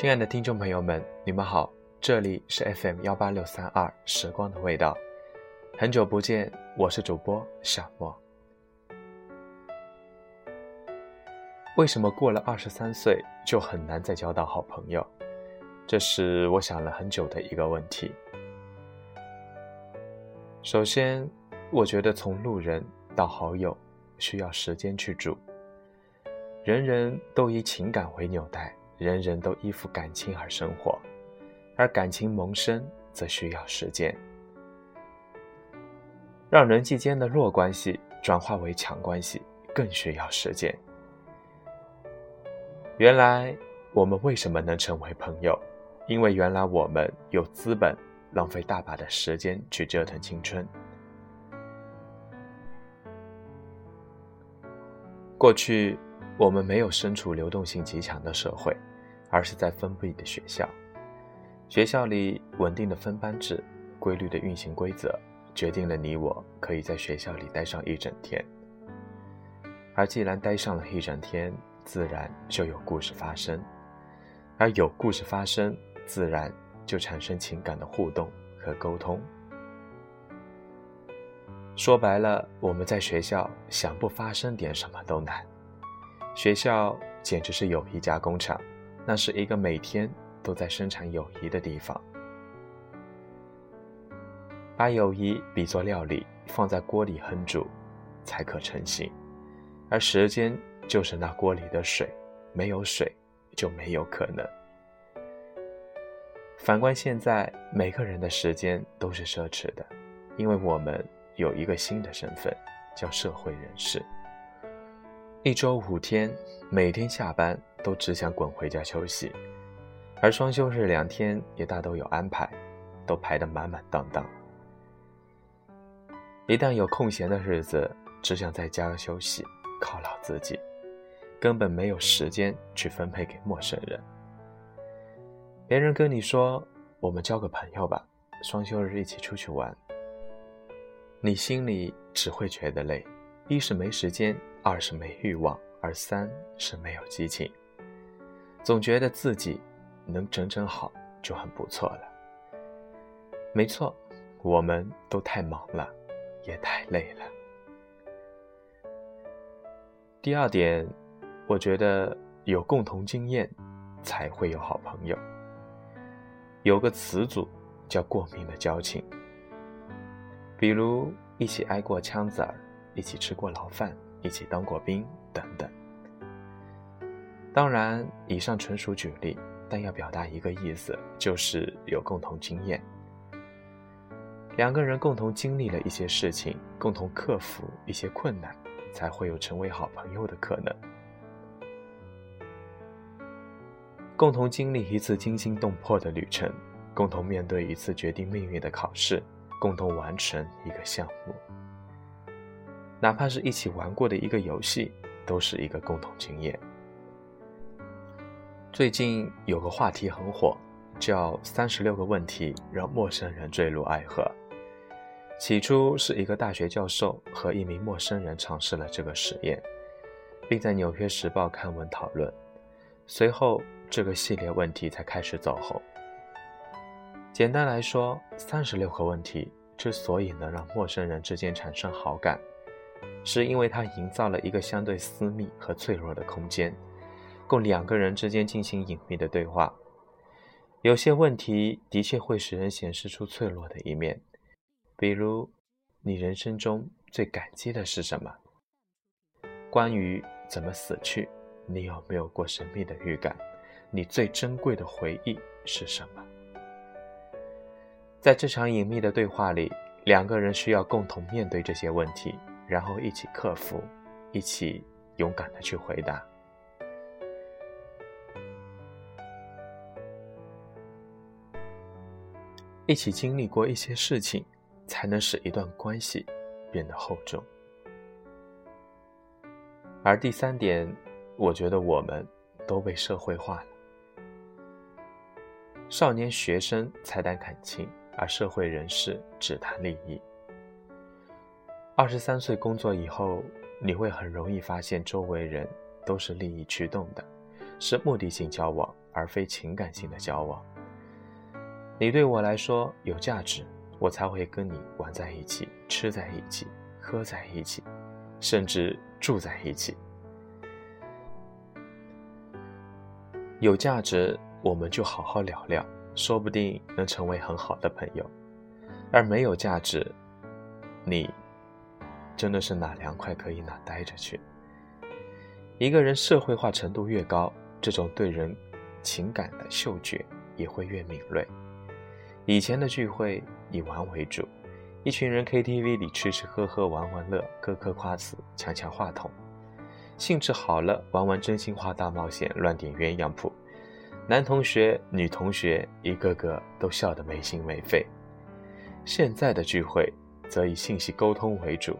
亲爱的听众朋友们，你们好，这里是 FM 幺八六三二时光的味道，很久不见，我是主播小莫。为什么过了二十三岁就很难再交到好朋友？这是我想了很久的一个问题。首先，我觉得从路人到好友需要时间去筑。人人都以情感为纽带，人人都依附感情而生活，而感情萌生则需要时间。让人际间的弱关系转化为强关系，更需要时间。原来我们为什么能成为朋友？因为原来我们有资本浪费大把的时间去折腾青春。过去我们没有身处流动性极强的社会，而是在封闭的学校。学校里稳定的分班制、规律的运行规则，决定了你我可以在学校里待上一整天。而既然待上了一整天，自然就有故事发生，而有故事发生，自然就产生情感的互动和沟通。说白了，我们在学校想不发生点什么都难。学校简直是友谊加工厂，那是一个每天都在生产友谊的地方。把友谊比作料理，放在锅里烹煮，才可成型，而时间。就是那锅里的水，没有水就没有可能。反观现在，每个人的时间都是奢侈的，因为我们有一个新的身份，叫社会人士。一周五天，每天下班都只想滚回家休息，而双休日两天也大都有安排，都排得满满当当。一旦有空闲的日子，只想在家休息，犒劳自己。根本没有时间去分配给陌生人。别人跟你说：“我们交个朋友吧，双休日一起出去玩。”你心里只会觉得累，一是没时间，二是没欲望，而三是没有激情。总觉得自己能整整好就很不错了。没错，我们都太忙了，也太累了。第二点。我觉得有共同经验，才会有好朋友。有个词组叫“过命的交情”，比如一起挨过枪子儿，一起吃过牢饭，一起当过兵等等。当然，以上纯属举例，但要表达一个意思，就是有共同经验。两个人共同经历了一些事情，共同克服一些困难，才会有成为好朋友的可能。共同经历一次惊心动魄的旅程，共同面对一次决定命运的考试，共同完成一个项目，哪怕是一起玩过的一个游戏，都是一个共同经验。最近有个话题很火，叫“三十六个问题让陌生人坠入爱河”。起初是一个大学教授和一名陌生人尝试了这个实验，并在《纽约时报》刊文讨论，随后。这个系列问题才开始走红。简单来说，三十六个问题之所以能让陌生人之间产生好感，是因为它营造了一个相对私密和脆弱的空间，供两个人之间进行隐秘的对话。有些问题的确会使人显示出脆弱的一面，比如：你人生中最感激的是什么？关于怎么死去，你有没有过神秘的预感？你最珍贵的回忆是什么？在这场隐秘的对话里，两个人需要共同面对这些问题，然后一起克服，一起勇敢的去回答，一起经历过一些事情，才能使一段关系变得厚重。而第三点，我觉得我们都被社会化了。少年学生才谈感情，而社会人士只谈利益。二十三岁工作以后，你会很容易发现周围人都是利益驱动的，是目的性交往，而非情感性的交往。你对我来说有价值，我才会跟你玩在一起，吃在一起，喝在一起，甚至住在一起。有价值，我们就好好聊聊，说不定能成为很好的朋友。而没有价值，你真的是哪凉快可以哪待着去。一个人社会化程度越高，这种对人情感的嗅觉也会越敏锐。以前的聚会以玩为主，一群人 KTV 里吃吃喝喝玩玩乐，磕磕夸子，抢抢话筒。兴致好了，玩玩真心话大冒险，乱点鸳鸯谱，男同学、女同学一个个都笑得没心没肺。现在的聚会则以信息沟通为主，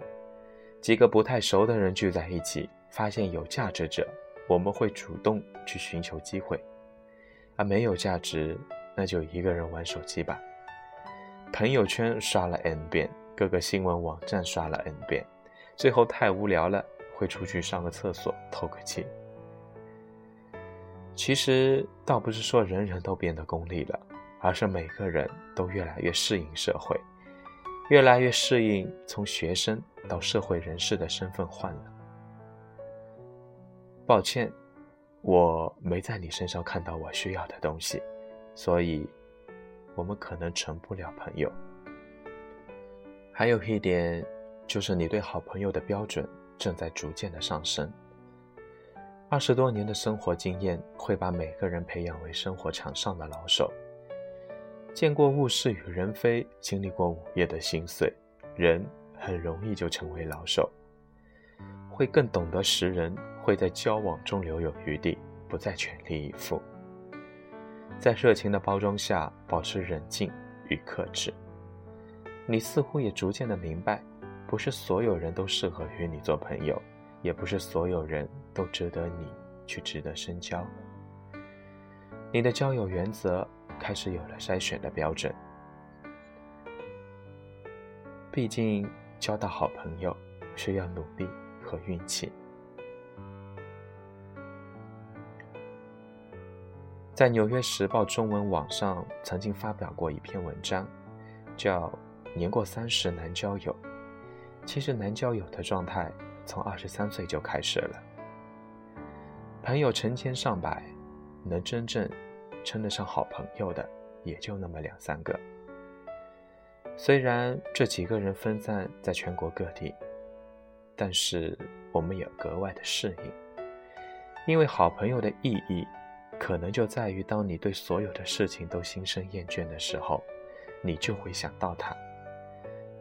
几个不太熟的人聚在一起，发现有价值者，我们会主动去寻求机会；而没有价值，那就一个人玩手机吧。朋友圈刷了 n 遍，各个新闻网站刷了 n 遍，最后太无聊了。会出去上个厕所透个气。其实倒不是说人人都变得功利了，而是每个人都越来越适应社会，越来越适应从学生到社会人士的身份换了。抱歉，我没在你身上看到我需要的东西，所以我们可能成不了朋友。还有一点，就是你对好朋友的标准。正在逐渐的上升。二十多年的生活经验会把每个人培养为生活场上的老手。见过物是与人非，经历过午夜的心碎，人很容易就成为老手。会更懂得识人，会在交往中留有余地，不再全力以赴。在热情的包装下，保持冷静与克制。你似乎也逐渐的明白。不是所有人都适合与你做朋友，也不是所有人都值得你去值得深交。你的交友原则开始有了筛选的标准。毕竟交到好朋友需要努力和运气。在《纽约时报》中文网上曾经发表过一篇文章，叫《年过三十难交友》。其实难交友的状态从二十三岁就开始了。朋友成千上百，能真正称得上好朋友的也就那么两三个。虽然这几个人分散在全国各地，但是我们也格外的适应，因为好朋友的意义，可能就在于当你对所有的事情都心生厌倦的时候，你就会想到他，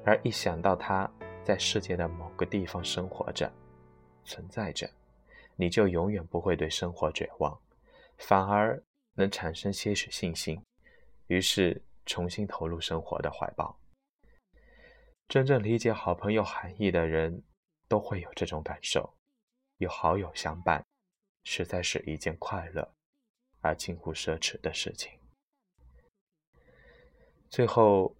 而一想到他。在世界的某个地方生活着，存在着，你就永远不会对生活绝望，反而能产生些许信心，于是重新投入生活的怀抱。真正理解好朋友含义的人，都会有这种感受。有好友相伴，实在是一件快乐而近乎奢侈的事情。最后，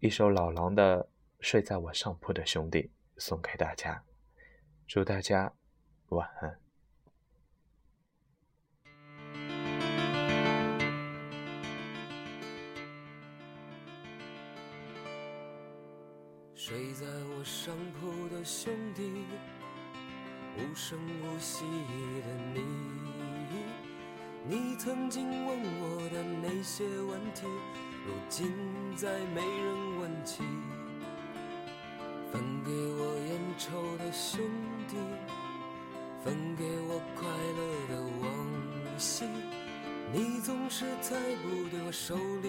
一首老狼的。睡在我上铺的兄弟送给大家，祝大家晚安。睡在我上铺的兄弟，无声无息的你，你曾经问我的那些问题，如今再没人问起。分给我烟抽的兄弟，分给我快乐的往昔。你总是猜不对我手里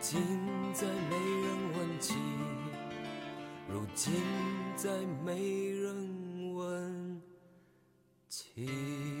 今再没人问起，如今再没人问起。